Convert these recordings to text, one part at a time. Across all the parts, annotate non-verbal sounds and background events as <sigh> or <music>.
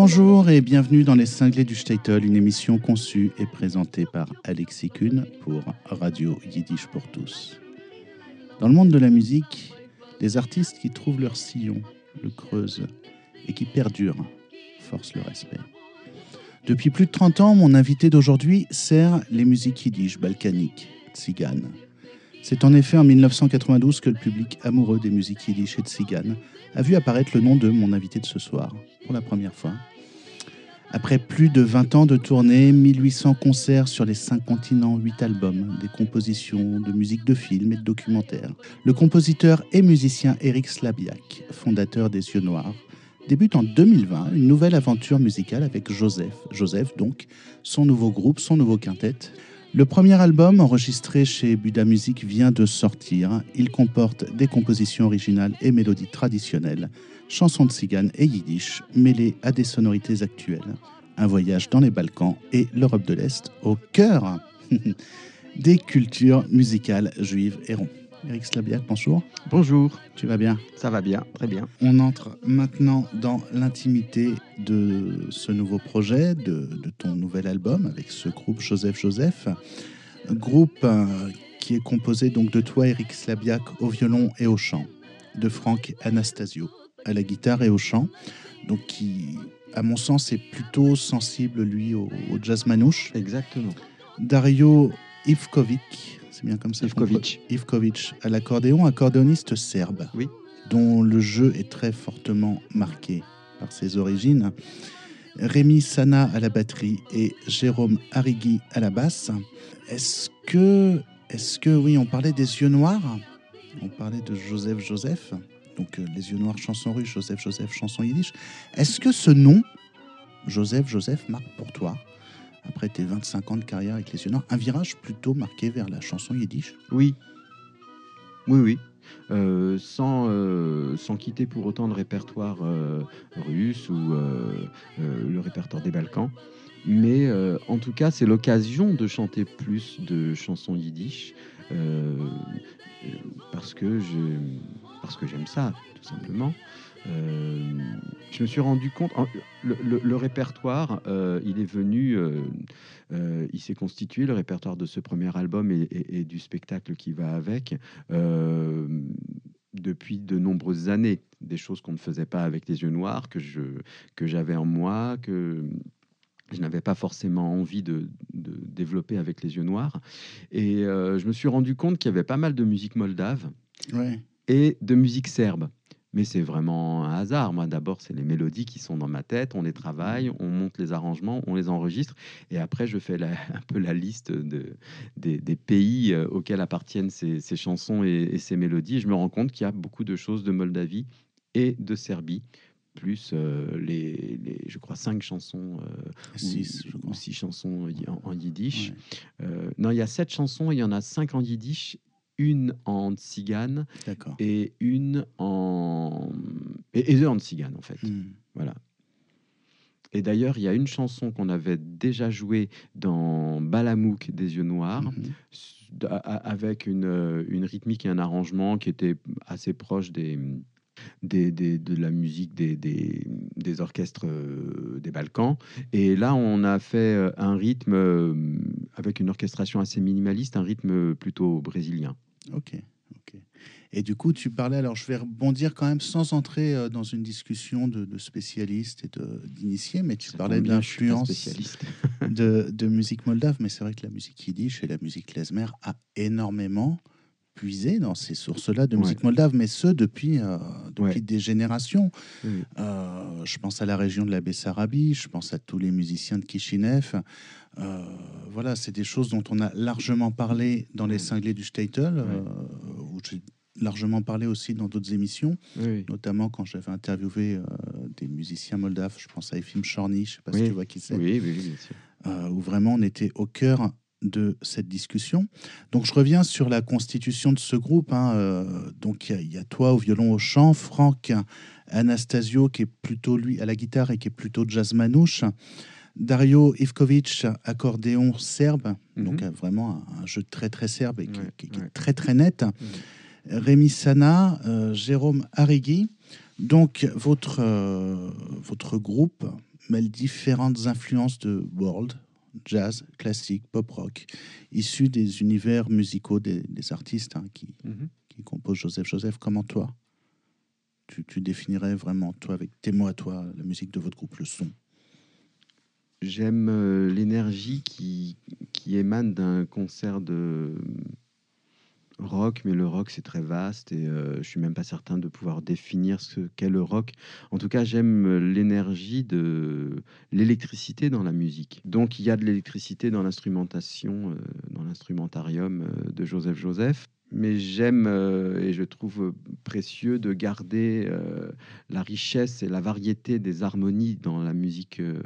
Bonjour et bienvenue dans Les Cinglés du Statel, une émission conçue et présentée par Alexis Kuhn pour Radio Yiddish pour tous. Dans le monde de la musique, des artistes qui trouvent leur sillon, le creusent et qui perdurent forcent le respect. Depuis plus de 30 ans, mon invité d'aujourd'hui sert les musiques yiddish balkaniques, tziganes. C'est en effet en 1992 que le public amoureux des musiques yiddish et tziganes a vu apparaître le nom de mon invité de ce soir, pour la première fois. Après plus de 20 ans de tournée, 1800 concerts sur les 5 continents, 8 albums, des compositions de musique de films et de documentaires, le compositeur et musicien Eric Slabiak, fondateur des Yeux Noirs, débute en 2020 une nouvelle aventure musicale avec Joseph. Joseph, donc, son nouveau groupe, son nouveau quintet. Le premier album, enregistré chez Buda Music, vient de sortir. Il comporte des compositions originales et mélodies traditionnelles, chansons de cigane et yiddish, mêlées à des sonorités actuelles. Un voyage dans les Balkans et l'Europe de l'Est, au cœur <laughs> des cultures musicales juives et ronds. Eric Slabiak, bonjour. Bonjour. Tu vas bien? Ça va bien, très bien. On entre maintenant dans l'intimité de ce nouveau projet, de, de, ton nouvel album avec ce groupe Joseph Joseph. Groupe euh, qui est composé donc de toi, Eric Slabiak, au violon et au chant, de Franck Anastasio à la guitare et au chant, donc qui, à mon sens, est plutôt sensible, lui, au, au jazz manouche. Exactement. Dario Ivkovic, c'est bien comme ça Ivkovic. Ivkovic à l'accordéon, accordéoniste serbe, Oui. dont le jeu est très fortement marqué par ses origines. Rémi Sana à la batterie et Jérôme Arrigui à la basse. Est-ce que, est-ce que, oui, on parlait des yeux noirs, on parlait de Joseph Joseph, donc euh, les yeux noirs chanson russe, Joseph Joseph chanson yiddish. Est-ce que ce nom, Joseph Joseph, marque pour toi? Après tes 25 ans de carrière avec les yeux un virage plutôt marqué vers la chanson yiddish? Oui. Oui, oui. Euh, sans, euh, sans quitter pour autant le répertoire euh, russe ou le répertoire des Balkans. Mais en tout cas, c'est l'occasion de chanter plus de chansons yiddish parce que j'aime ça, tout simplement. Euh, je me suis rendu compte, le, le- le répertoire, euh, il est venu, euh, euh, il s'est constitué, le répertoire de ce premier album et, et- et du spectacle qui va avec, depuis de nombreuses années. Des choses qu'on ne faisait pas avec les yeux noirs, que je que j'avais en moi, que je n'avais pas forcément envie de, de développer avec les yeux noirs. Et je me suis rendu compte qu'il y avait pas mal de musique moldave Ouais. et de musique serbe. Mais c'est vraiment un hasard. Moi, d'abord, c'est les mélodies qui sont dans ma tête. On les travaille, on monte les arrangements, on les enregistre. Et après, je fais la- <laughs> un peu la liste de, des, des pays euh, auxquels appartiennent ces, ces chansons et, et ces mélodies. Et je me rends compte qu'il y a beaucoup de choses de Moldavie et de Serbie, plus euh, les, les, je crois, cinq chansons euh, ou- Six, ou, chansons en, en yiddish. Ouais, Euh, non, il y a sept chansons, il y en a cinq en yiddish, une en tzigane et une en et, et deux en tzigane en fait. Hmm. Voilà. Et d'ailleurs, il y a une chanson qu'on avait déjà jouée dans Balamouk des yeux noirs, a- avec une, euh, une rythmique et un arrangement qui était assez proche des, des, des- de la musique des, des, des orchestres euh, des Balkans. Et là, on a fait euh, un rythme avec une orchestration assez minimaliste, un rythme plutôt brésilien. Ok, ok. Et du coup, tu parlais, alors je vais rebondir quand même sans entrer euh, dans une discussion de, de spécialistes et d'initiés, mais tu parlais de l'influence de, de musique moldave, mais c'est vrai que la musique yiddish et la musique klezmer a énormément puisé dans ces sources-là de Ouais. musique moldave, mais ce depuis, euh, depuis Ouais. des générations. Oui. Euh, je pense à la région de la Bessarabie, je pense à tous les musiciens de Kishinev. Euh, voilà, c'est des choses dont on a largement parlé dans les cinglés du Statel, où j'ai largement parlé aussi dans d'autres émissions, Oui, notamment quand j'avais interviewé des musiciens moldaves. Je pense à Efim Chorny, je ne sais pas si tu vois qui c'est oui, oui, oui, bien sûr. où vraiment on était au cœur de cette discussion. Donc je reviens sur la constitution de ce groupe. hein, euh, donc il y a- il y, a toi au violon, au chant, Franck Anastasio qui est plutôt lui à la guitare et qui est plutôt jazz manouche, Dario Ivkovic accordéon serbe, Mhm. donc euh, vraiment un, un jeu très très serbe et qui, Ouais, qui- qui est très très net. Rémi Sana, euh, Jérôme Arrigui. Donc votre, euh, votre groupe mêle différentes influences de world, jazz, classique, pop rock, issus des univers musicaux des, artistes hein, qui, mhm. qui composent Joseph Joseph. Comment toi tu, tu, définirais vraiment, toi, avec tes mots à toi, la musique de votre groupe, le son? J'aime euh, l'énergie qui, qui émane d'un concert de rock, mais le rock c'est très vaste et euh, je suis même pas certain de pouvoir définir ce qu'est le rock. En tout cas, j'aime l'énergie de l'électricité dans la musique. Donc il y a de l'électricité dans l'instrumentation, euh, dans l'instrumentarium euh, de Joseph Joseph mais j'aime euh, et je trouve précieux de garder euh, la richesse et la variété des harmonies dans la musique euh,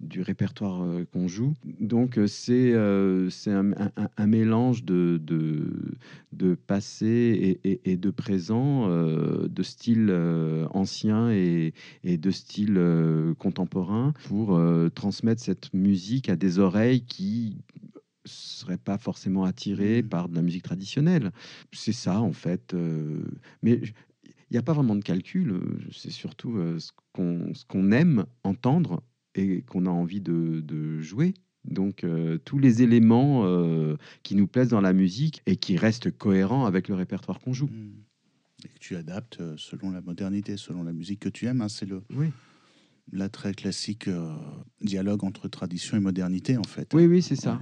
du répertoire qu'on joue. Donc c'est un, mélange de, de, passé et, et, de présent, de style ancien et, et, de style contemporain pour transmettre cette musique à des oreilles qui serait pas forcément attiré mmh. par de la musique traditionnelle. C'est ça, en fait. Euh, mais il n'y a pas vraiment de calcul. Euh, c'est surtout euh, ce qu'on aime entendre et qu'on a envie de, jouer. Donc tous les éléments qui nous plaisent dans la musique et qui restent cohérents avec le répertoire qu'on joue. Mmh. Et que tu adaptes selon la modernité, selon la musique que tu aimes. Hein, c'est le, oui la très classique dialogue entre tradition et modernité, en fait. Oui, oui, c'est ça.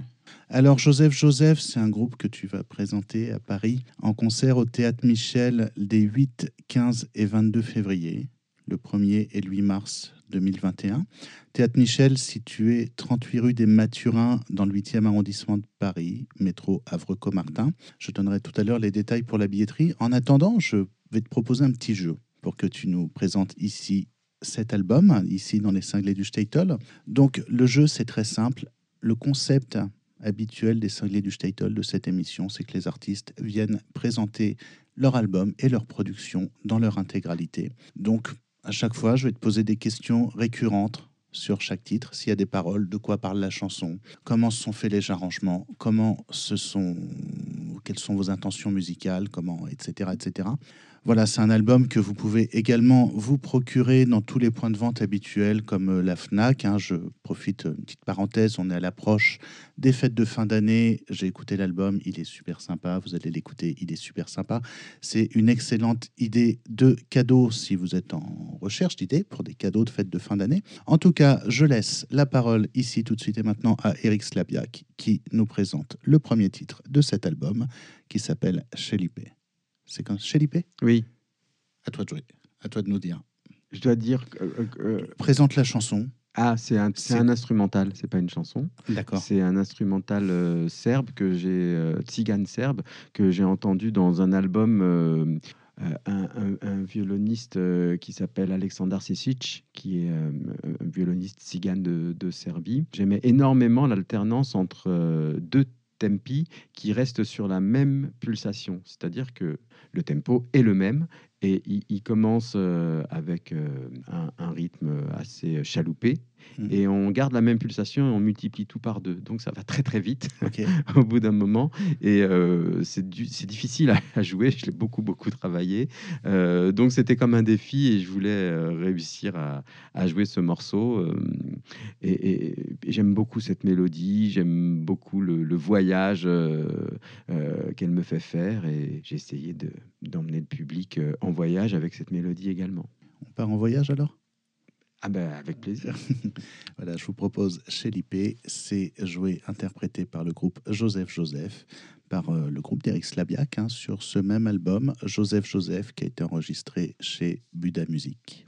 Alors Joseph Joseph, c'est un groupe que tu vas présenter à Paris en concert au Théâtre Michel des 8, 15 et 22 février, le 1er et le 8 mars 2021. Théâtre Michel, situé 38 rue des Mathurins dans le 8e arrondissement de Paris, métro Havre-Comartin. Je donnerai tout à l'heure les détails pour la billetterie. En attendant, je vais te proposer un petit jeu pour que tu nous présentes ici cet album, ici dans les cinglés du Statel. Donc le jeu, c'est très simple. Le concept habituel des cinglés du Statel de cette émission, c'est que les artistes viennent présenter leur album et leur production dans leur intégralité. Donc, à chaque fois, je vais te poser des questions récurrentes sur chaque titre, s'il y a des paroles, de quoi parle la chanson, comment se sont faits les arrangements, comment se sont, quelles sont vos intentions musicales, comment, etc., etc. Voilà, c'est un album que vous pouvez également vous procurer dans tous les points de vente habituels comme euh, la FNAC. Hein. Je profite, une petite parenthèse, on est à l'approche des fêtes de fin d'année. J'ai écouté l'album, il est super sympa. Vous allez l'écouter, il est super sympa. C'est une excellente idée de cadeau si vous êtes en recherche d'idées pour des cadeaux de fêtes de fin d'année. En tout cas, je laisse la parole ici tout de suite et maintenant à Eric Slabiak qui nous présente le premier titre de cet album qui s'appelle Chelipe. C'est quand Chelipe Oui. À toi de jouer, à toi de nous dire. Je dois dire. que... Euh, euh, Présente la chanson. Ah, c'est un, un, instrumental, c'est pas une chanson. D'accord. C'est un instrumental euh, serbe que j'ai, tzigane serbe, que j'ai entendu dans un album. Un, violoniste qui s'appelle Aleksandar Sisic, qui est un violoniste tzigane de, de Serbie. J'aimais énormément l'alternance entre deux qui restent sur la même pulsation, c'est-à-dire que le tempo est le même et il, commence euh, avec euh, un, rythme assez chaloupé et on garde la même pulsation et on multiplie tout par deux. Donc ça va très très vite <laughs> <laughs> au bout d'un moment et euh, c'est difficile à, jouer. Je l'ai beaucoup beaucoup travaillé. donc c'était comme un défi et je voulais réussir à, jouer ce morceau. et, j'aime beaucoup cette mélodie, j'aime beaucoup le, le voyage qu'elle me fait faire et j'ai essayé d'emmener le public en voyage avec cette mélodie également. On part en voyage alors? Ah ben avec plaisir. <laughs> voilà, je vous propose chez l'IP, c'est joué, interprété par le groupe Joseph Joseph, par euh, le groupe d'Eric Slabiak, hein, sur ce même album, Joseph Joseph, qui a été enregistré chez Buda Music.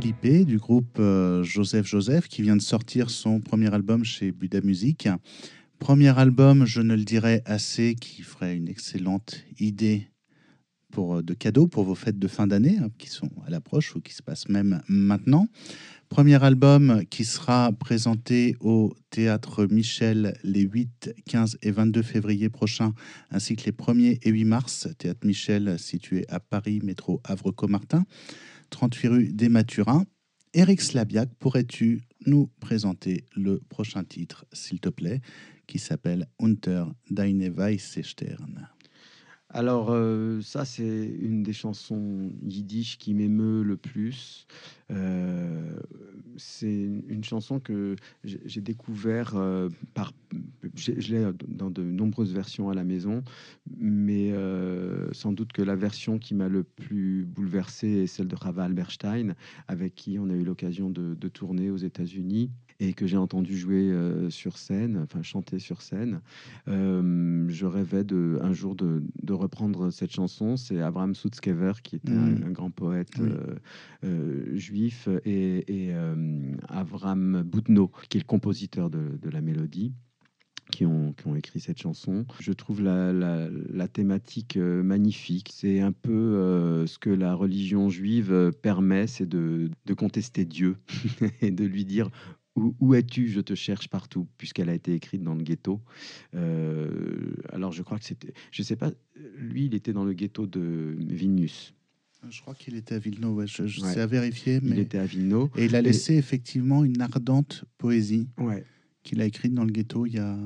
Du groupe euh, Joseph Joseph qui vient de sortir son premier album chez Buda Music. Premier album, je ne le dirais assez, qui ferait une excellente idée pour, euh, de cadeaux pour vos fêtes de fin d'année, hein, qui sont à l'approche ou qui se passent même maintenant. Premier album qui sera présenté au Théâtre Michel les 8, 15 et 22 février prochains, ainsi que les 1er et 8 mars. Théâtre Michel situé à Paris, métro Havre-Comartin. 38 rue des Mathurins. Eric Slabiak, pourrais-tu nous présenter le prochain titre, s'il te plaît, qui s'appelle Unter deine Stern alors, euh, ça, c'est une des chansons yiddish qui m'émeut le plus. Euh, c'est une chanson que j'ai découvert euh, par. Je l'ai dans de nombreuses versions à la maison, mais sans doute que la version qui m'a le plus bouleversé est celle de Rava Alberstein, avec qui on a eu l'occasion de, de tourner aux États-Unis et que j'ai entendu jouer euh, sur scène, enfin chanter sur scène. Euh, je rêvais de, un jour de, de reprendre cette chanson. C'est Abraham Sutzkever, qui était un, mm. grand poète euh, juif, et, et Avram Boudno, qui est le compositeur de, de la mélodie. Qui ont, qui ont, écrit cette chanson. Je trouve la, la, la thématique magnifique. C'est un peu ce que la religion juive permet, c'est de, de, contester Dieu <laughs> et de lui dire où, es-tu? Je te cherche partout, puisqu'elle a été écrite dans le ghetto. Euh, alors, je crois que c'était. Je sais pas, lui, il était dans le ghetto de Vilnius. Je crois qu'il était à Vilno, je, sais à vérifier. Mais... Il était à Vilno. Et il a laissé effectivement une ardente poésie ouais. qu'il a écrite dans le ghetto. Il y a,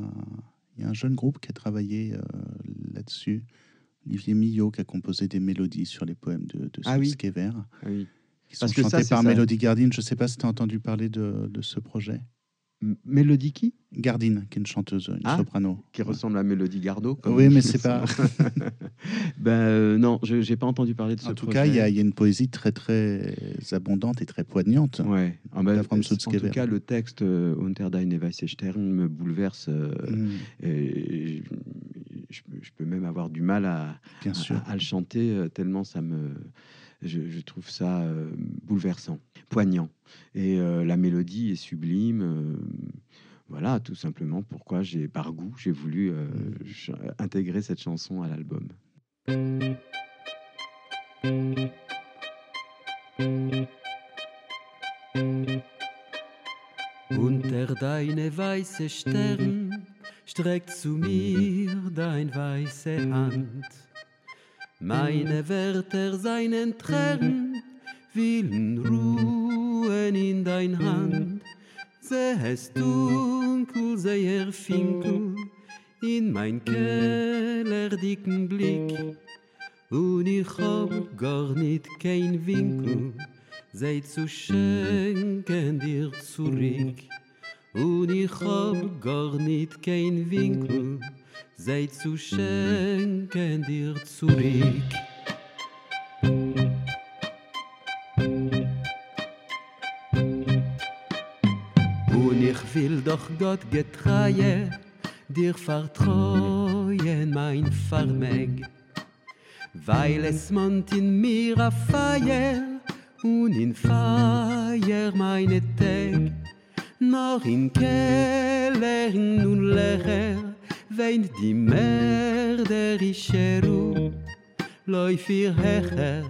il y a un jeune groupe qui a travaillé euh, là-dessus. Olivier Millot qui a composé des mélodies sur les poèmes de, de ah, oui. Ah oui qui sont chantés par Melody Gardine. Je ne sais pas si tu as entendu parler de, de ce projet. Mélodie qui? Gardine, qui est une chanteuse, une ah, soprano. Qui ressemble à Mélodie Gardot. Oui, mais c'est pas. <laughs> ben euh, non, je n'ai pas entendu parler de ce. En tout cas, il y, a une poésie très très abondante et très poignante. Ouais. Ah ben, en tout cas, le texte euh, Unter deine Stern me bouleverse. Euh, mm. et je, je, peux même avoir du mal à, Bien à, sûr. à, le chanter tellement ça me je, trouve ça euh, bouleversant, poignant. Et euh, la mélodie est sublime. Euh, voilà, tout simplement pourquoi j'ai, par goût, j'ai voulu intégrer cette chanson à l'album. Unter deine weiße Stern streckt zu mir weiße Hand. Meine Wörter seinen Tränen willen ruhen in dein Hand. Sehest dunkel, sehr finkel in mein Keller dicken Blick. Und ich hab gar nicht kein Winkel, sei zu schenken dir zurück. Und ich hab gar nicht kein Winkel, sei zu schenken dir zurück. Und ich will doch Gott getreue, dir vertreuen mein Vermeg, weil es mont in mir a Feier und in Feier meine Tag, noch in Keller nun lecher, weint die mörderische Ruh. Läuf ihr hecher,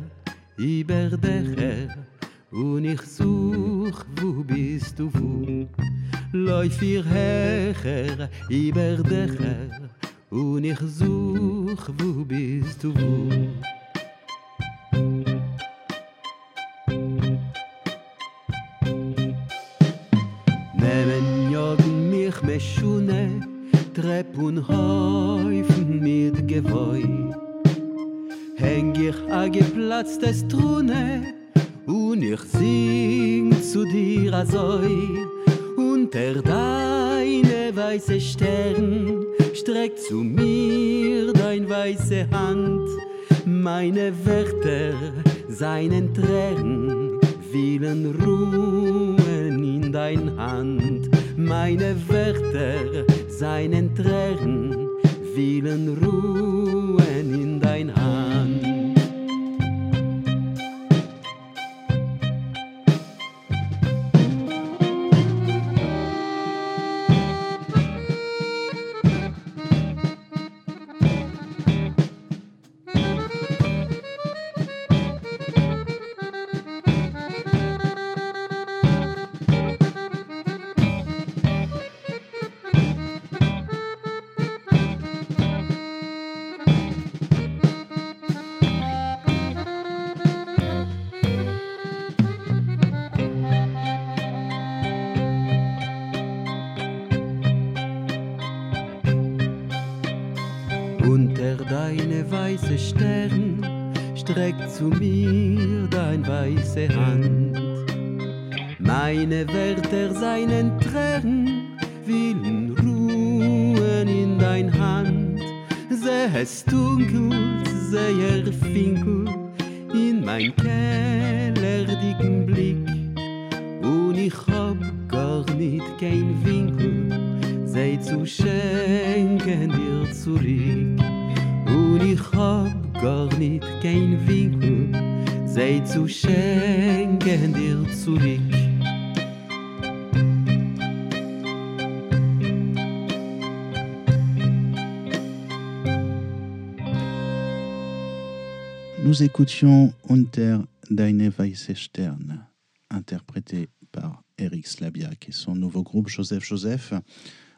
über Dächer, und ich such, wo bist du wo? Läuf ihr hecher, über Dächer, und ich such, wo bist du wo? Trepp und Häufen mit Gewoi. Häng ich a geplatzte Strune und ich sing zu dir azoi. Unter deine weiße Stern streckt zu mir dein weiße Hand. Meine Wörter, seinen Tränen, willen ruhen in dein Hand. Meine Wörter, seinen Tränen willen ruhen in écoutions Unter Deine Weisse Stern, interprété par Eric Slabiak et son nouveau groupe Joseph Joseph,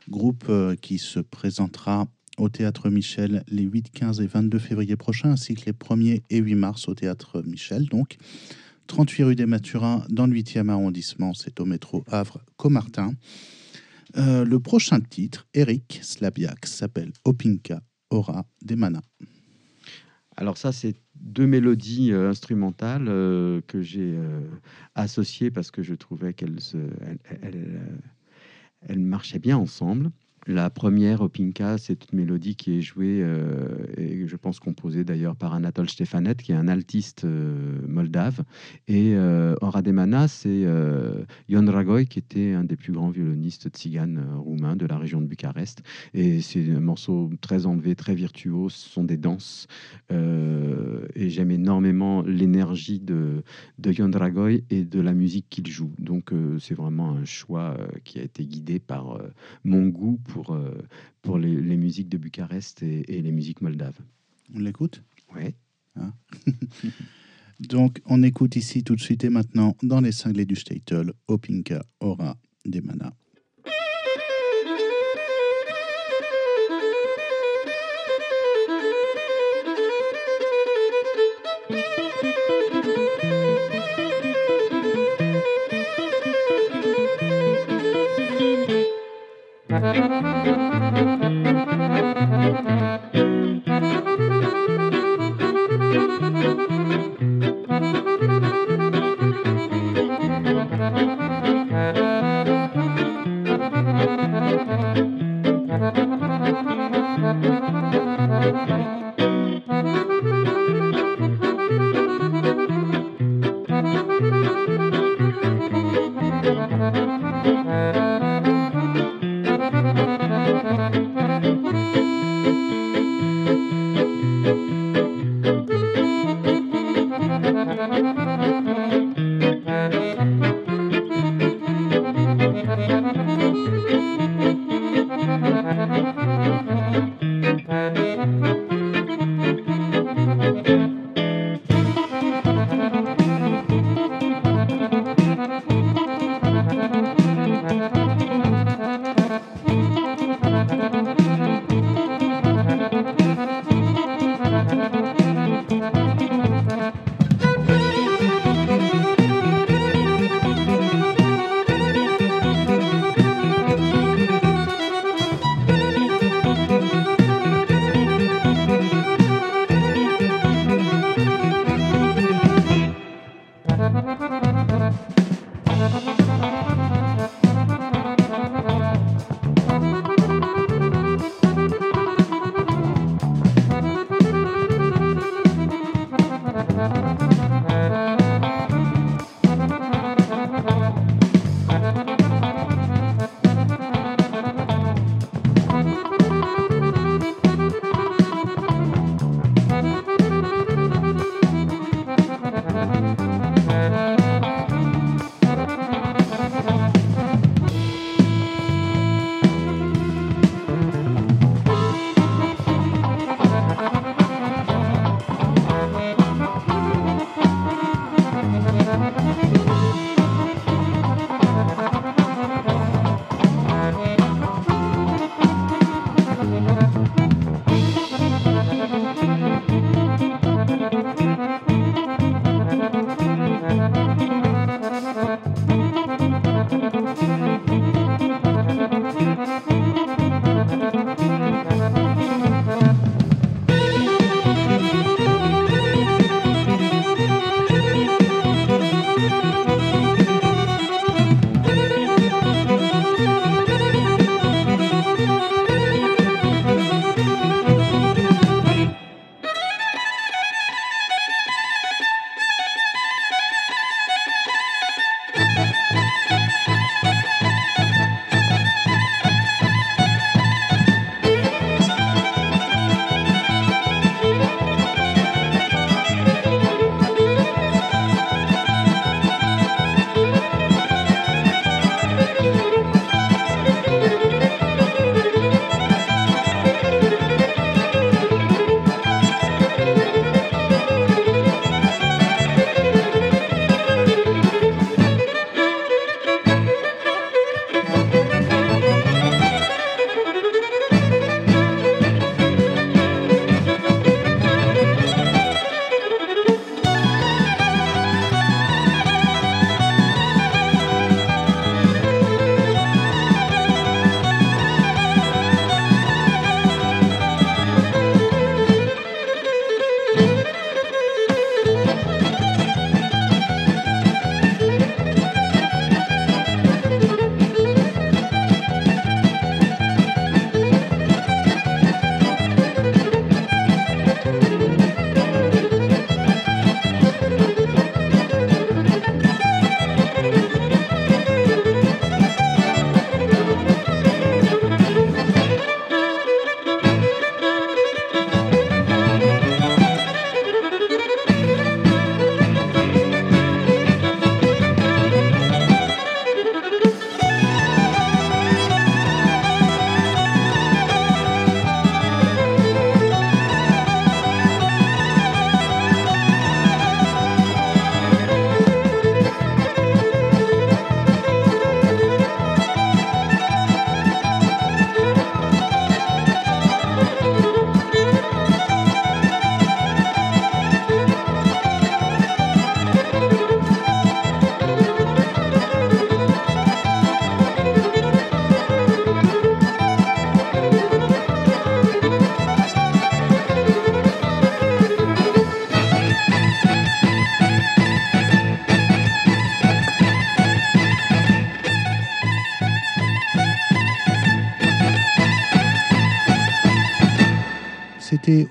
groupe euh, qui se présentera au Théâtre Michel les 8, 15 et 22 février prochains, ainsi que les 1er et 8 mars au Théâtre Michel. Donc, 38 rue des Mathurins, dans le 8e arrondissement, c'est au métro Havre-Comartin. Euh, le prochain titre, Eric Slabiak, s'appelle Opinka Aura des Manas. Alors ça, c'est deux mélodies euh, instrumentales euh, que j'ai euh, associées parce que je trouvais qu'elles marchaient bien ensemble. La première, Opinka, c'est une mélodie qui est jouée euh, et je pense composée d'ailleurs par Anatole Stefanet, qui est un altiste euh, moldave. Et euh, Ora Demana, c'est euh, Jon Ragoy, qui était un des plus grands violonistes tziganes euh, roumains de la région de Bucarest. Et c'est un morceau très enlevé, très virtuose. Ce sont des danses. Euh, et j'aime énormément l'énergie de, de Jon Ragoy et de la musique qu'il joue. Donc euh, c'est vraiment un choix euh, qui a été guidé par euh, mon goût euh, pour les, les musiques de Bucarest et, et les musiques moldaves. On l'écoute? Ouais. <laughs> Donc, on écoute ici tout de suite et maintenant dans les cinglés du Statel, Opinka Aura des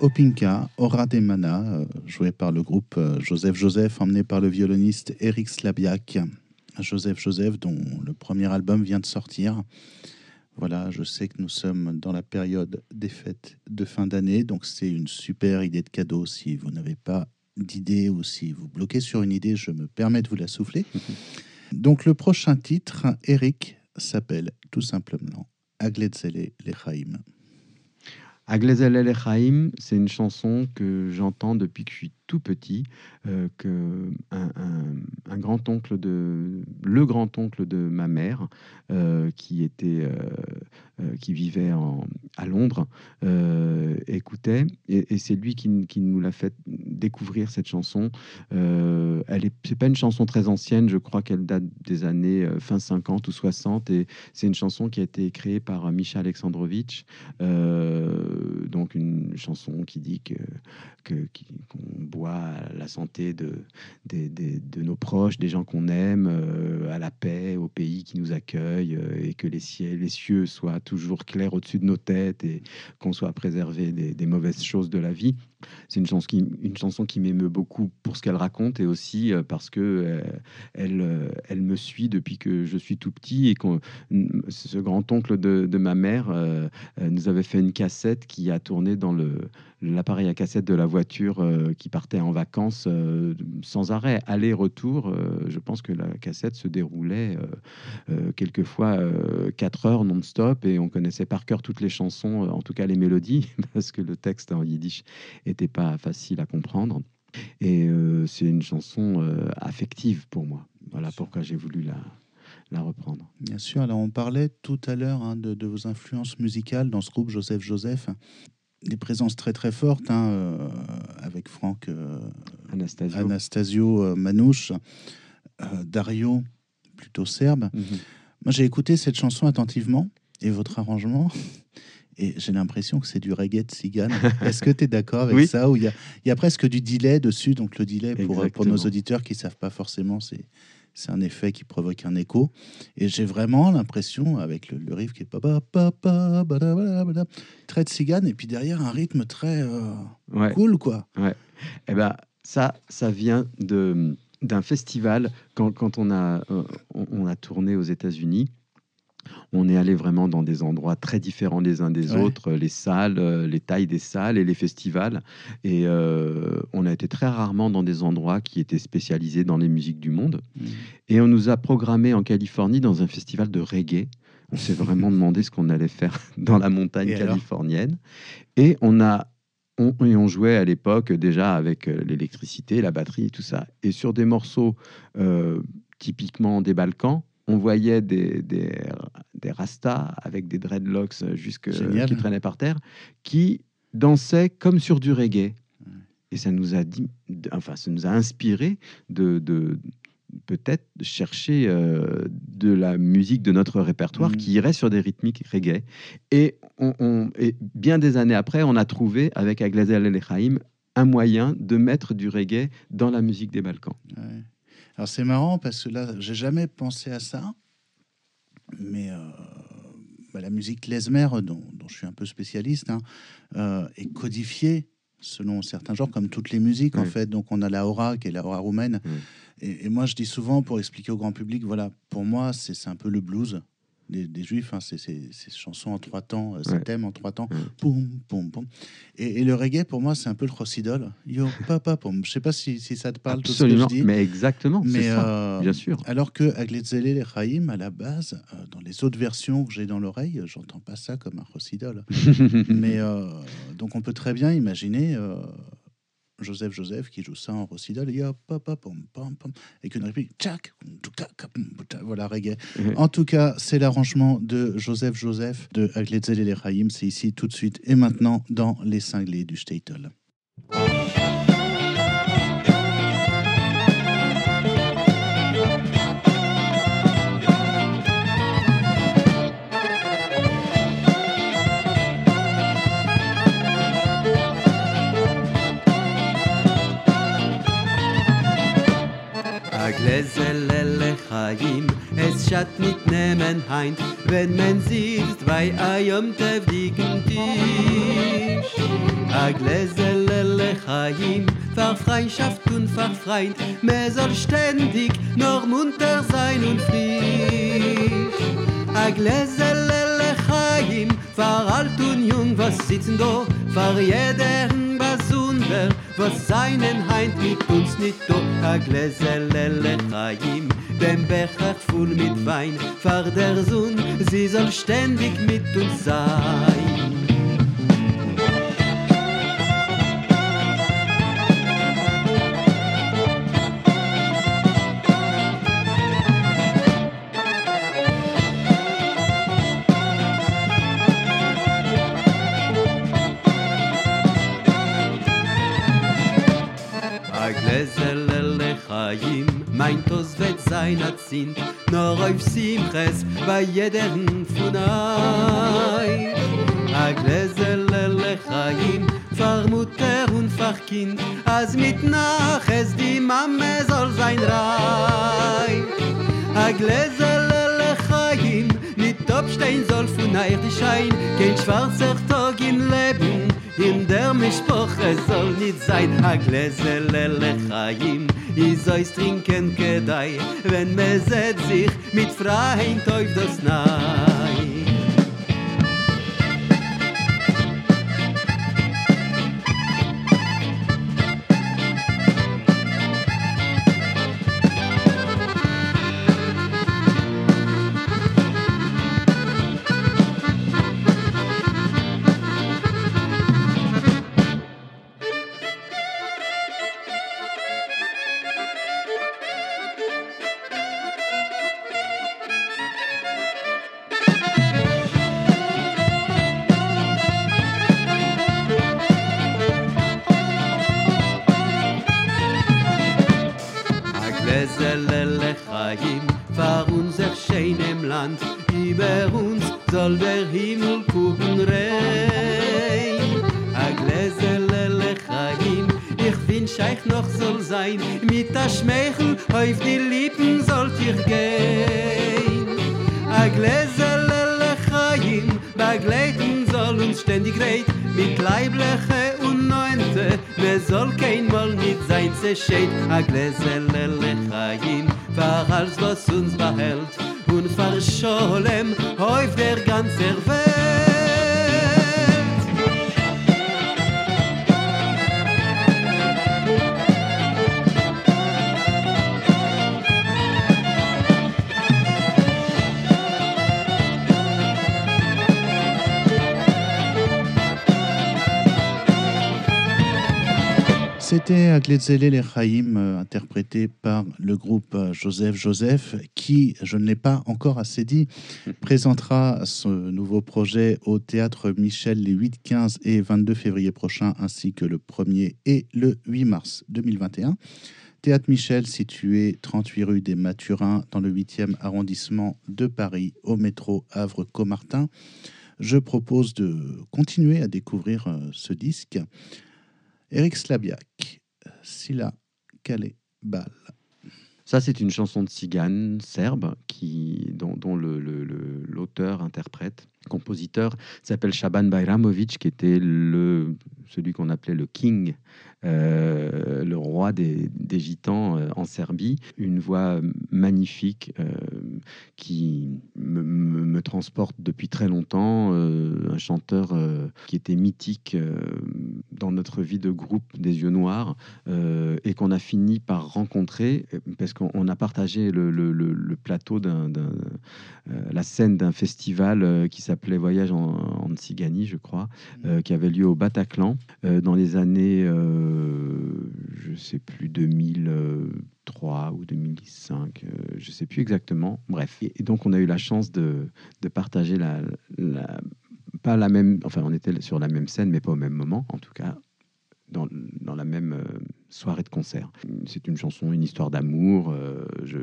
Opinka, Aura des Mana, euh, joué par le groupe euh, Joseph Joseph, emmené par le violoniste Eric Slabiak. Joseph Joseph, dont le premier album vient de sortir. Voilà, je sais que nous sommes dans la période des fêtes de fin d'année, donc c'est une super idée de cadeau. Si vous n'avez pas d'idée ou si vous bloquez sur une idée, je me permets de vous la souffler. <laughs> Donc le prochain titre, Eric, s'appelle tout simplement Agletzele Lechaim. Aglezel El Echaim, c'est une chanson que j'entends depuis que je suis tout petit, euh, que un, grand-oncle de le grand-oncle de ma mère, euh, qui était euh, qui vivait à Londres, écoutait, et, c'est lui qui, nous l'a fait découvrir cette chanson. elle est c'est pas une chanson très ancienne, je crois qu'elle date des années fin 50 ou 60, et c'est une chanson qui a été créée par Misha Alexandrovitch, donc une chanson qui dit que qu'on la santé de, nos proches, des gens qu'on aime, euh, à la paix, au pays qui nous accueille, euh, et que les, ciels, les cieux soient toujours clairs au-dessus de nos têtes et qu'on soit préservé des, mauvaises choses de la vie. C'est une chanson qui, m'émeut beaucoup pour ce qu'elle raconte et aussi euh, parce que elle, elle me suit depuis que je suis tout petit et que ce grand-oncle de, ma mère nous avait fait une cassette qui a tourné dans le l'appareil à cassette de la voiture euh, qui partait en vacances euh, sans arrêt, aller-retour. Euh, je pense que la cassette se déroulait quelquefois 4 heures non-stop et on connaissait par cœur toutes les chansons, en tout cas les mélodies, <laughs> parce que le texte en yiddish n'était pas facile à comprendre. Et c'est une chanson affective pour moi. Voilà pourquoi j'ai voulu la, la reprendre. Bien sûr, alors on parlait tout à l'heure hein, de, de, vos influences musicales dans ce groupe Joseph Joseph des présences très très fortes hein, euh, avec Franck euh, Anastasio, euh, Manouche, Dario, plutôt serbe. Mhm. Moi j'ai écouté cette chanson attentivement et votre arrangement. <laughs> Et j'ai l'impression que c'est du reggae de cigane. Est-ce que tu es d'accord avec <laughs> ça Ou il y, a presque du delay dessus? Donc le delay, pour, pour nos auditeurs qui ne savent pas forcément, c'est c'est un effet qui provoque un écho. Et j'ai vraiment l'impression, avec le, riff qui est très de cigane, et puis derrière un rythme très euh, cool, quoi. Ouais. Et eh ben ça, ça vient de d'un festival quand, quand on a euh, on a tourné aux États-Unis on est allé vraiment dans des endroits très différents les uns des autres, les salles, euh, les tailles des salles et les festivals. Et euh, on a été très rarement dans des endroits qui étaient spécialisés dans les musiques du monde. Mmh. Et on nous a programmé en Californie dans un festival de reggae. On s'est vraiment <laughs> demandé ce qu'on allait faire <laughs> dans la montagne californienne. Et on a on, et on jouait à l'époque déjà avec euh, l'électricité, la batterie, tout ça. Et sur des morceaux typiquement des Balkans, on voyait des, des, des rastas avec des dreadlocks jusque, qui traînaient par terre, qui dansaient comme sur du reggae. Et ça nous a dit, enfin, ça nous a inspiré de, de peut-être chercher euh, de la musique de notre répertoire mm. qui irait sur des rythmiques reggae. Et, on, et, bien des années après, on a trouvé avec Aglazel El Echaim un moyen de mettre du reggae dans la musique des Balkans. Alors c'est marrant parce que là, j'ai jamais pensé à ça, mais euh, bah, la musique klezmer, dont, dont, je suis un peu spécialiste, hein, euh, est codifiée selon certains genres, comme toutes les musiques en fait. Donc on a la aura qui est la aura roumaine. Et, et, moi je dis souvent pour expliquer au grand public, voilà, pour moi c'est un peu le blues des, juifs, hein, c'est ces chansons en trois temps, euh, ces thèmes en trois temps, poum, poum, poum. Et, le reggae, pour moi, c'est un peu le chossidol. Yo, papa, poum. Je sais pas si, si, ça te parle, Absolument, tout ce que je dis. mais exactement, mais ça, euh, bien sûr. Alors que Agletzele et Chaim, à la base, euh, dans les autres versions que j'ai dans l'oreille, j'entends pas ça comme un chossidol. <laughs> mais donc on peut très bien imaginer Joseph Joseph qui joue ça en rosidol et avec une réplique tchac voilà reggae. En tout cas c'est l'arrangement de Joseph Joseph de Agletzel et les c'est ici tout de suite et maintenant dans les cinglés du Statel לחיים, es schat nit nehmen heint, wenn men sitzt bei ayom tevdigen Tisch. A gläsele לחיים, far Freundschaft und far Freund, mehr soll ständig noch munter sein und frisch. A gläsele לחיים, far alt und jung, was sitzen do, far jeden was seinen heint mit uns nicht do. A gläsele לחיים, dem Becher voll mit Wein, far der Sohn, sie soll ständig mit uns sein. Sein hat sind, nur auf Simches bei jedem euch. A gläsele לחיים, far Mutter und far Kind, als mit nach es die Mame soll sein reich. A gläsele לחיים, nit abstehen soll von euch die Schein, kein schwarzer Tag in Leben, in der Mischproche soll nit sein a gläsele לחיים i soll trinken kedai wenn me zet sich mit freien teuf das nei לחיים vor unser schönem Land. Über uns soll der Himmel gucken rein. A gläsele לחיים ich wünsch euch noch soll sein. Mit der Schmeichel auf die Lippen sollt ihr gehen. A gläsele לחיים begleiten soll uns ständig reit. Mit leibliche und neunte wer soll kein mal mit sein zerscheid a gläsele לחיים war alles was uns behält. Und verscholem auf der ganzer Welt C'était Aglezele Lechaim, euh, interprété par le groupe euh, Joseph Joseph, qui, je ne l'ai pas encore assez dit, <laughs> présentera ce nouveau projet au Théâtre Michel les 8, 15 et 22 février prochains, ainsi que le 1er et le 8 mars 2021. Théâtre Michel, situé 38 rue des Mathurins, dans le 8e arrondissement de Paris, au métro Havre-Comartin. Je propose de continuer à découvrir euh, ce disque. Eric Slabiak, Silla Calais Bal. Ça, c'est une chanson de cigane serbe qui, dont, l'auteur, interprète, compositeur s'appelle Shaban Bayramovic, qui était le, celui qu'on appelait le king, euh, le roi des, gitans euh, en Serbie. Une voix magnifique euh, qui me, transporte depuis très longtemps. un chanteur qui était mythique dans notre vie de groupe des yeux noirs et qu'on a fini par rencontrer parce qu'on on a partagé le, plateau d'un, la scène d'un festival qui s'appelait Voyage en, en Tsigani, je crois, euh, qui avait lieu au Bataclan euh, dans les années, euh, je sais plus, 2003 ou 2005, euh, je sais plus exactement. Bref, et, et donc on a eu la chance de, de partager la, la- pas la même, enfin on était sur la même scène, mais pas au même moment, en tout cas dans, dans la même soirée de concert. C'est une chanson, une histoire d'amour, euh, je,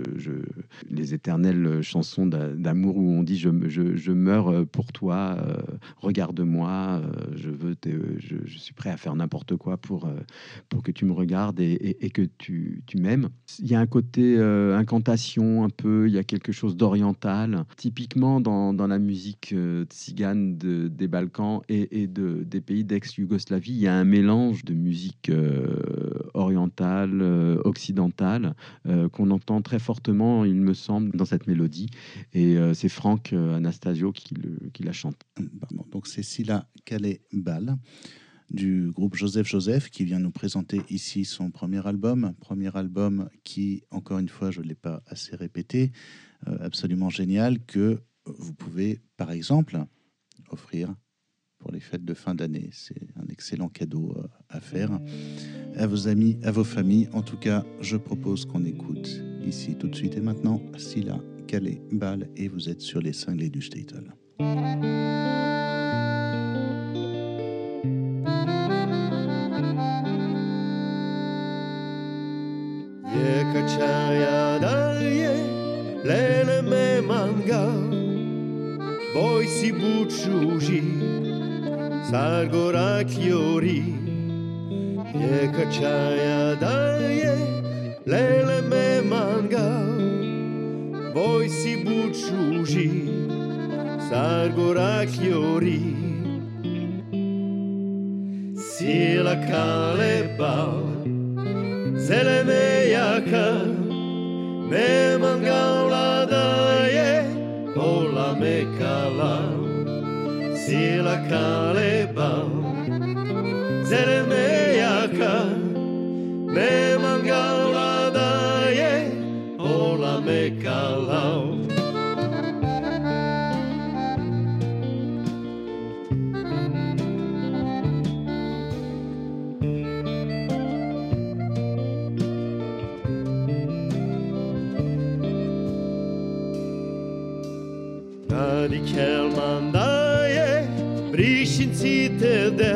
les éternelles chansons d'a- d'amour où on dit je, je- je meurs pour toi, euh, regarde-moi, euh, je, veux je, suis prêt à faire n'importe quoi pour, pour que tu me regardes et, que tu, tu m'aimes. Il y a un côté incantation un peu, il y a quelque chose d'oriental. Typiquement dans, dans la musique tzigane de- des Balkans et, et de, des pays d'ex-Yougoslavie, il y a un mélange de musique orientale, euh, occidentale, euh, qu'on entend très fortement, il me semble, dans cette mélodie. Et euh, c'est Franck Anastasio qui, la chante. Donc c'est Silla Calais-Bal du groupe Joseph Joseph qui vient nous présenter ici son premier album. Premier album qui, encore une fois, je ne l'ai pas assez répété, absolument génial, que vous pouvez, par exemple, offrir pour les fêtes de fin d'année. C'est un excellent cadeau à faire à vos amis, à vos familles. En tout cas, je propose qu'on écoute ici tout de suite et maintenant Silla Calais-Bal et vous êtes sur les cinglés du Statel. יקדשה ידיה lele me voi si buciuji sargora chiori si la caleba se le meiaka me mangaula daie o la mecala si la caleba se le meiaka de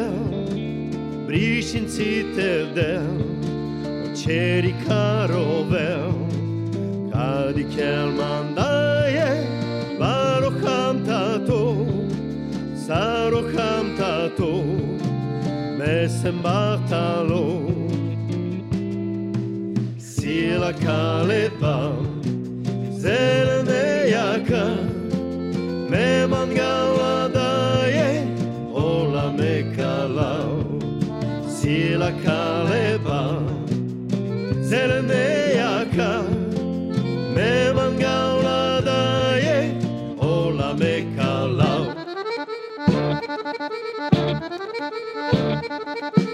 Brishintite de Ocheri karove Kadi kelmandaye Barocham tato Sarocham tato Mesem bartalo Sila me Zelene yaka Meman gal kaleba zelme yaka me mangaula daye ola me kalau <laughs>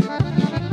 Thank you.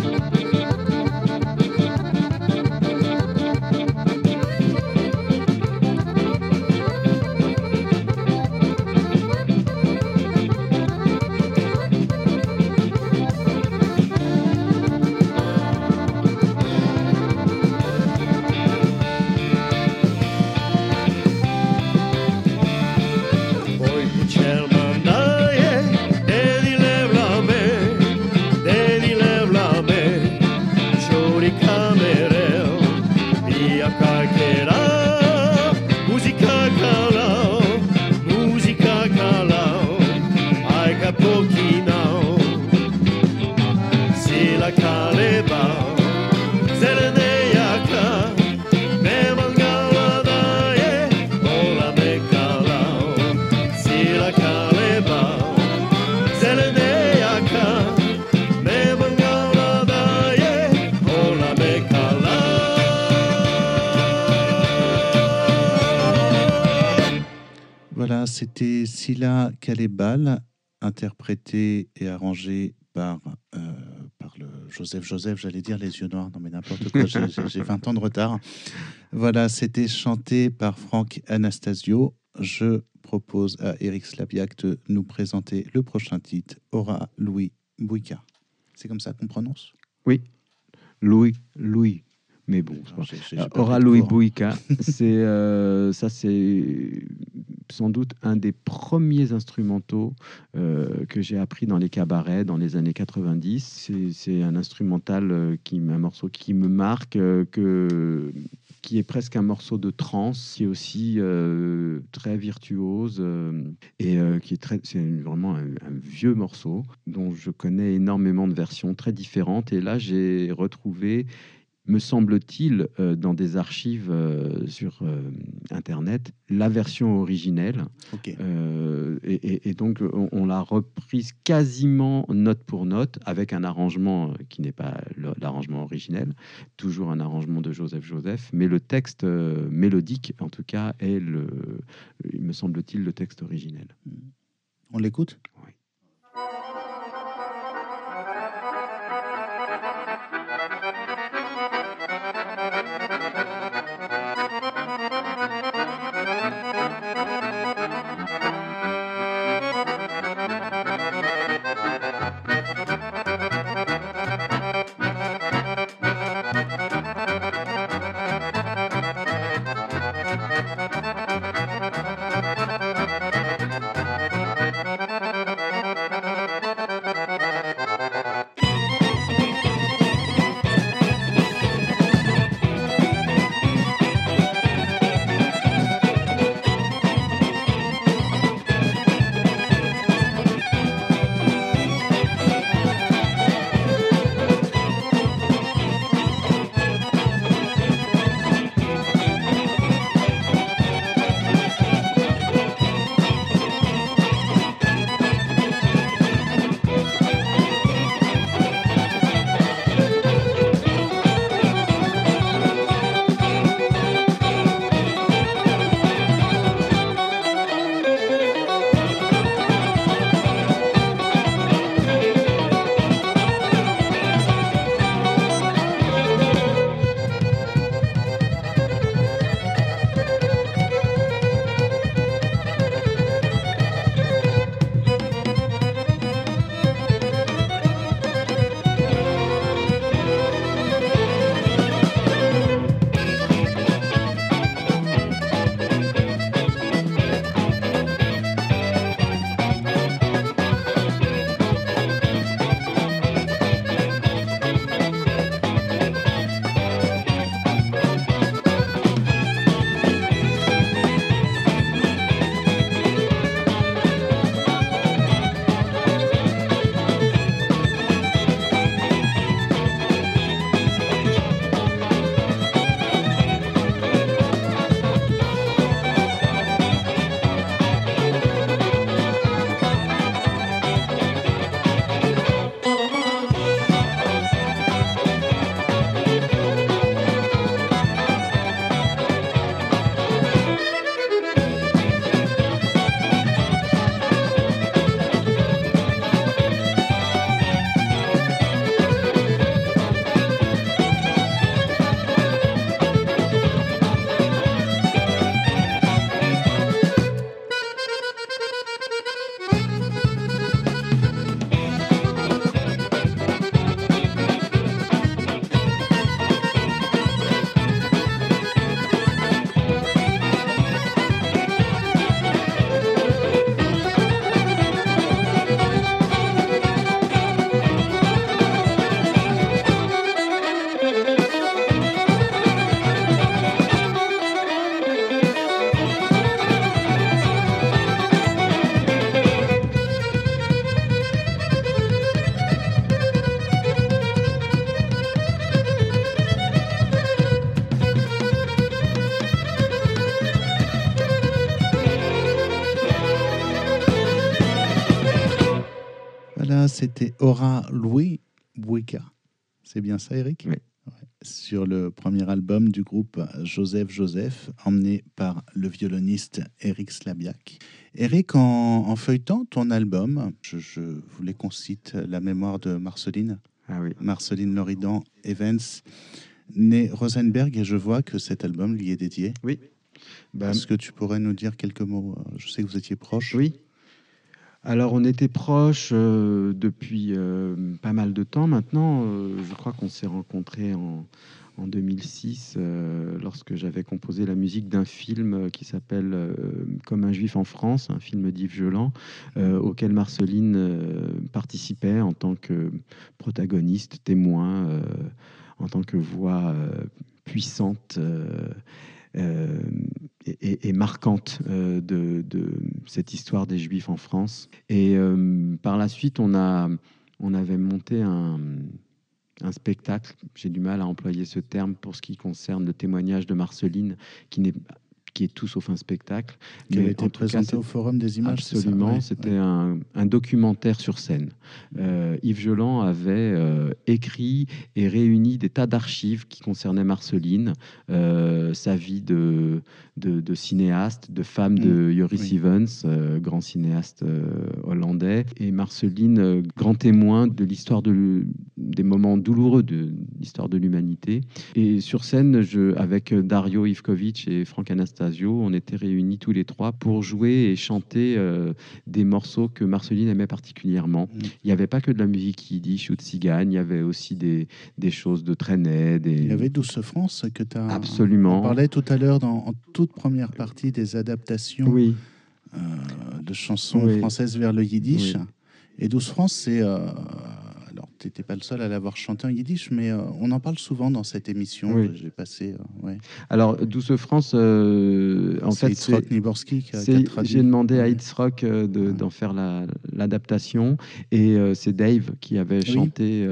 Voilà, c'était Silla Calébal, interprété et arrangé par, euh, par le Joseph Joseph, j'allais dire les yeux noirs, non mais n'importe quoi, j'ai- j'ai j'ai 20 ans de retard. Voilà, c'était chanté par Franck Anastasio. Je propose à Eric Slabiak de nous présenter le prochain titre, Aura Louis Bouika. C'est comme ça qu'on prononce? Louis, Louis Mais bon, Euh, Oralo et. Boïka, c'est euh, ça, c'est sans doute un des premiers instrumentaux euh, que j'ai appris dans les cabarets dans les années 90. C'est- un instrumental euh, qui, un morceau qui me marque, euh, que qui est presque un morceau de trance, qui est aussi euh, très virtuose euh, et euh, qui est très, c'est vraiment un, un vieux morceau dont je connais énormément de versions très différentes. Et là, j'ai retrouvé me semble-t-il, euh, dans des archives euh, sur euh, Internet, la version originelle. Et, et- et donc, on, on l'a reprise quasiment note pour note, avec un arrangement qui n'est pas l'arrangement originel, toujours un arrangement de Joseph Joseph, mais le texte mélodique, en tout cas, est, le, il me semble-t-il, le texte originel. On l'écoute? Oui. C'était Aura Louis Bouika. C'est bien ça, Eric? Oui. Ouais. Sur le premier album du groupe Joseph Joseph, emmené par le violoniste Eric Slabiak. Eric, en, en feuilletant ton album, je, je voulais qu'on cite la mémoire de Marceline, Ah oui. Marceline Loridan Evans, née Rosenberg, et je vois que cet album lui est dédié. Bah, Est-ce que tu pourrais nous dire quelques mots? Je sais que vous étiez proches. Oui. Alors, on était proches euh, depuis euh, pas mal de temps maintenant. Euh, je crois qu'on s'est rencontrés en, en 2006, euh, lorsque j'avais composé la musique d'un film qui s'appelle Comme un juif en France, un film d'Yves euh, auquel Marceline participait en tant que protagoniste, témoin, en tant que voix puissante. Euh, euh, et, et marquante euh, de, de cette histoire des Juifs en France. Et euh, par la suite, on, a, on avait monté un, un spectacle, j'ai du mal à employer ce terme pour ce qui concerne le témoignage de Marceline, qui, n'est, qui est tout sauf un spectacle. Qui Mais avait été cas, présenté au Forum des images. Absolument, Ouais, c'était ouais. un, un documentaire sur scène. Euh, Yves Geland avait euh, écrit et réuni des tas d'archives qui concernaient Marceline, euh, sa vie de, de, de cinéaste, de femme de Joris oui. Evans, grand cinéaste hollandais, et Marceline, grand témoin de l'histoire de, des moments douloureux de l'histoire de l'humanité. Et sur scène, je, avec Dario Ivkovic et Franck Anastasio, on était réunis tous les trois pour jouer et chanter euh, des morceaux que Marceline aimait particulièrement. Mm. Il n'y avait pas que de la musique yiddish ou de cigane, il y avait aussi des, des choses de. Des... Il y avait Douce France que tu as. Absolument. Parlait tout à l'heure dans en toute première partie des adaptations Oui, euh, de chansons Oui. françaises vers le yiddish. Oui. Et Douce France, c'est. N'étais pas le seul à l'avoir chanté en yiddish, mais euh, on en parle souvent dans cette émission. Oui. J'ai passé. euh, ouais. alors Douce France, euh, en fait, c'est- Niborski qui a, traduit. J'ai demandé à. Itzrock euh, de- Ouais. d'en faire la- l'adaptation et c'est Dave qui avait chanté.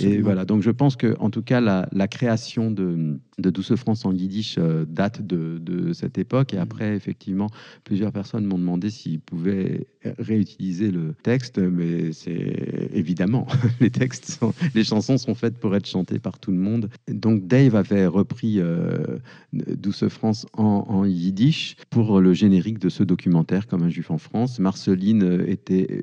et voilà, donc je pense que en tout cas la, la création de, de Douce France en yiddish euh, date de, de cette époque. Et Mhm. après, effectivement, plusieurs personnes m'ont demandé s'ils pouvaient réutiliser le texte, mais c'est évidemment <laughs> les textes, sont- les chansons sont faites pour être chantées par tout le monde. Donc Dave avait repris euh, Douce France en, en yiddish pour le générique de ce documentaire comme un juif en France. Marceline était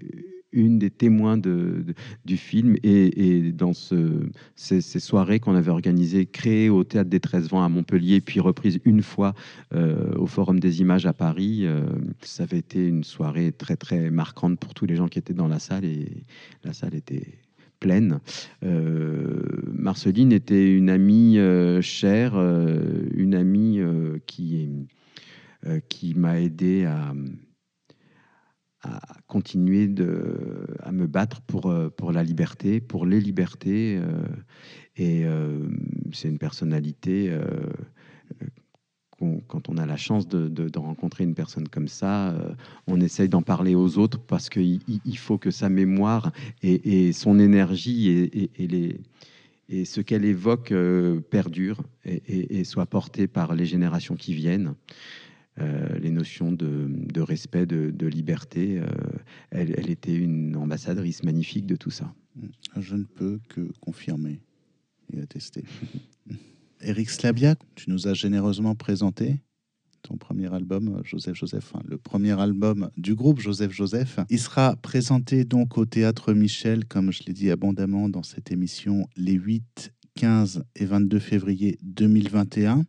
une des témoins du film et, dans ce, ces, ces soirées qu'on avait organisées, créées au Théâtre des 13 Vents à Montpellier, puis reprises une fois euh, au Forum des Images à Paris, euh, ça avait été une soirée très très marquante pour tous les gens qui étaient dans la salle et la salle était pleine. Euh, Marceline était une amie chère, une amie qui, qui m'a aidé à, à continuer de, à me battre pour, euh, pour la liberté, pour les libertés. euh, et euh, c'est une personnalité, quand on a la chance de, de- rencontrer une personne comme ça, on essaye d'en parler aux autres parce qu'il il- il faut que sa mémoire et, et son énergie et, et- et ce qu'elle évoque euh, perdure et, soit porté par les générations qui viennent. Euh, les notions de, respect, de, liberté, euh, elle, était une ambassadrice magnifique de tout ça. Je ne peux que confirmer et attester. <laughs> Eric Slabiak, tu nous as généreusement présenté ton premier album, Joseph Joseph, enfin, le premier album du groupe Joseph Joseph. Il sera présenté donc au Théâtre Michel, comme je l'ai dit abondamment dans cette émission, les 8, 15 et 22 février 2021.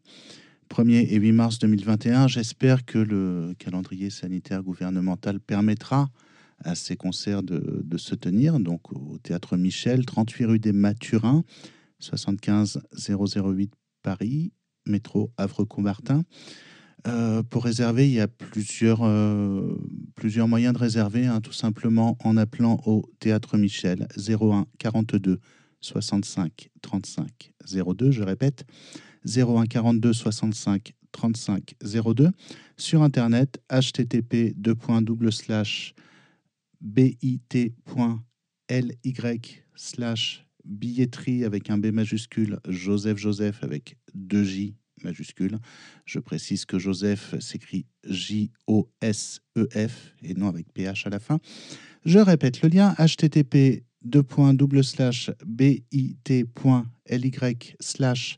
1er et 8 mars 2021. J'espère que le calendrier sanitaire gouvernemental permettra à ces concerts de, se tenir, donc au Théâtre Michel, 38 rue des Mathurins, 75 008 Paris, métro Havre-Coumartin. Euh, pour réserver, il y a plusieurs, euh, plusieurs moyens de réserver, hein, tout simplement en appelant au Théâtre Michel 01 42 65 35 02. Je répète, 01 42 65 35 02. Sur Internet, http bit.ly slash billetterie avec un B majuscule, Joseph Joseph avec deux J majuscules. Je précise que Joseph s'écrit J-O-S-E-F et non avec PH à la fin. Je répète le lien http bit.ly slash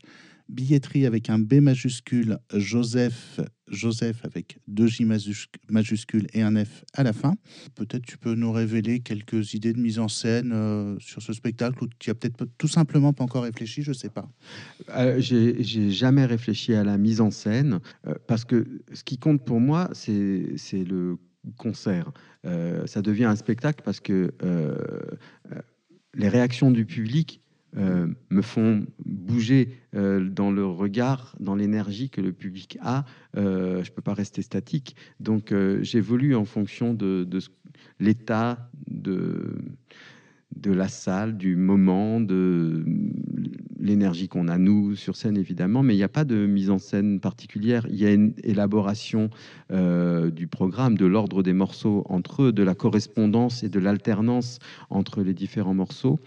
billetterie avec un B majuscule, Joseph, Joseph avec deux J majus- majuscules et un F à la fin. Peut-être tu peux nous révéler quelques idées de mise en scène euh, sur ce spectacle ou tu as peut-être tout simplement pas encore réfléchi, je sais pas. Euh, j'ai jamais réfléchi à la mise en scène euh, parce que ce qui compte pour moi, c'est le concert. Ça devient un spectacle parce que les réactions du public euh, me font bouger euh, dans le regard, dans l'énergie que le public a. Euh, je ne peux pas rester statique. Donc j'évolue en fonction de, de l'état de, de la salle, du moment, de l'énergie qu'on a, nous, sur scène, évidemment, mais il n'y a pas de mise en scène particulière. Il y a une élaboration euh, du programme, de l'ordre des morceaux entre eux, de la correspondance et de l'alternance entre les différents morceaux.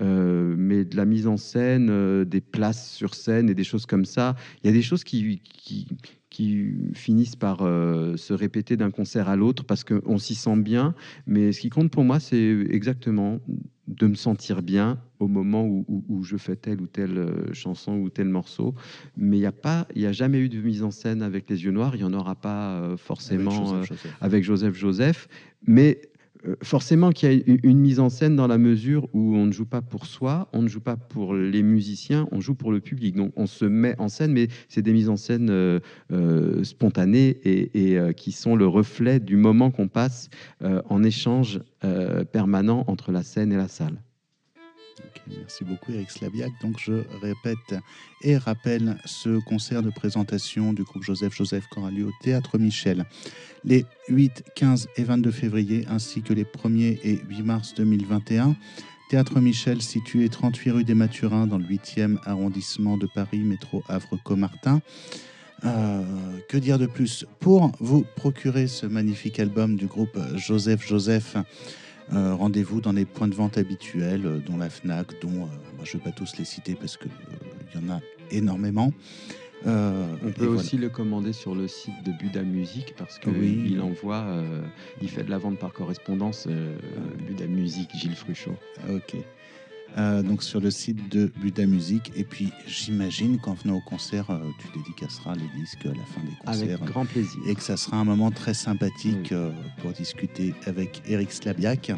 Euh, mais de la mise en scène, euh, des places sur scène et des choses comme ça, il y a des choses qui, qui, qui finissent par euh, se répéter d'un concert à l'autre parce qu'on s'y sent bien. Mais ce qui compte pour moi, c'est exactement de me sentir bien au moment où, où- où je fais telle ou telle euh, chanson ou tel morceau. Mais il n'y a pas, il a jamais eu de mise en scène avec les yeux noirs. Il n'y en aura pas euh, forcément Avec Joseph Joseph. avec Joseph Joseph, mais forcément qu'il y a une- mise en scène dans la mesure où on ne joue pas pour soi, on ne joue pas pour les musiciens, on joue pour le public. Donc on se met en scène, mais c'est des mises en scène euh, euh, spontanées et, euh, qui sont le reflet du moment qu'on passe euh, en échange euh, permanent entre la scène et la salle. Merci beaucoup Eric Slabiak. Donc je répète et rappelle ce concert de présentation du groupe Joseph Joseph lieu au Théâtre Michel les 8, 15 et 22 février ainsi que les 1er et 8 mars 2021. Théâtre Michel situé 38 rue des Mathurins dans le 8e arrondissement de Paris, métro Havre-Comartin. Euh, que dire de plus Pour vous procurer ce magnifique album du groupe Joseph Joseph, euh, Rendez-vous dans les points de vente habituels, euh, dont la FNAC, dont euh, moi, je ne vais pas tous les citer parce qu'il y en a énormément. Euh, On peut voilà. aussi le commander sur le site de Buda Music parce qu'il Oui. il envoie, euh, il fait de la vente par correspondance. euh, Buda Music, Gilles Fruchot. Ok. Euh, donc sur le site de Buda Music. Et puis j'imagine qu'en venant au concert, euh, tu dédicaceras les disques à la fin des Avec concerts. grand plaisir. et que ça sera un moment très sympathique Oui. euh, pour discuter avec Eric Slabiak.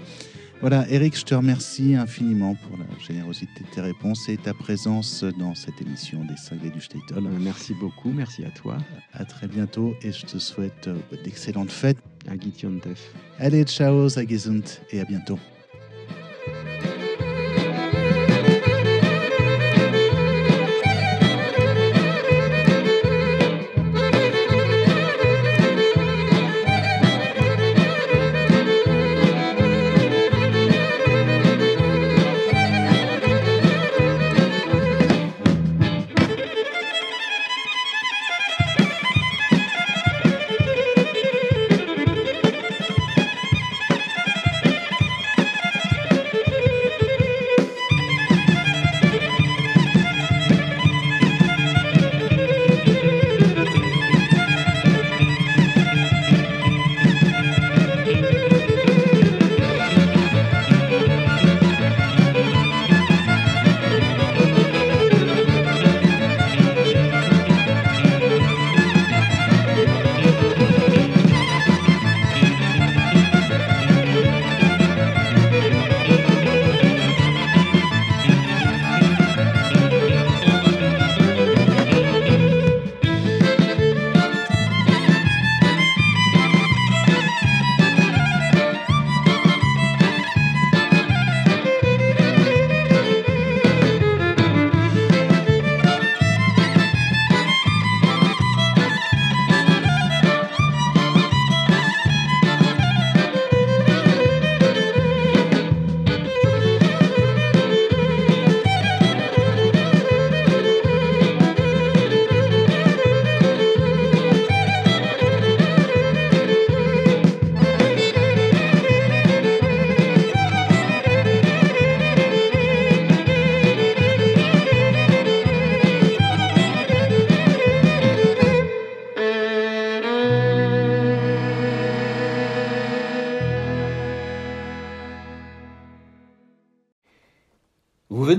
Voilà, Eric, je te remercie infiniment pour la générosité de tes réponses et ta présence dans cette émission des Cinglés du Statel. Euh, merci beaucoup, merci à toi, À très bientôt et je te souhaite euh, d'excellentes fêtes. à Gitiontef. Allez, ciao, Zagezunt et à bientôt.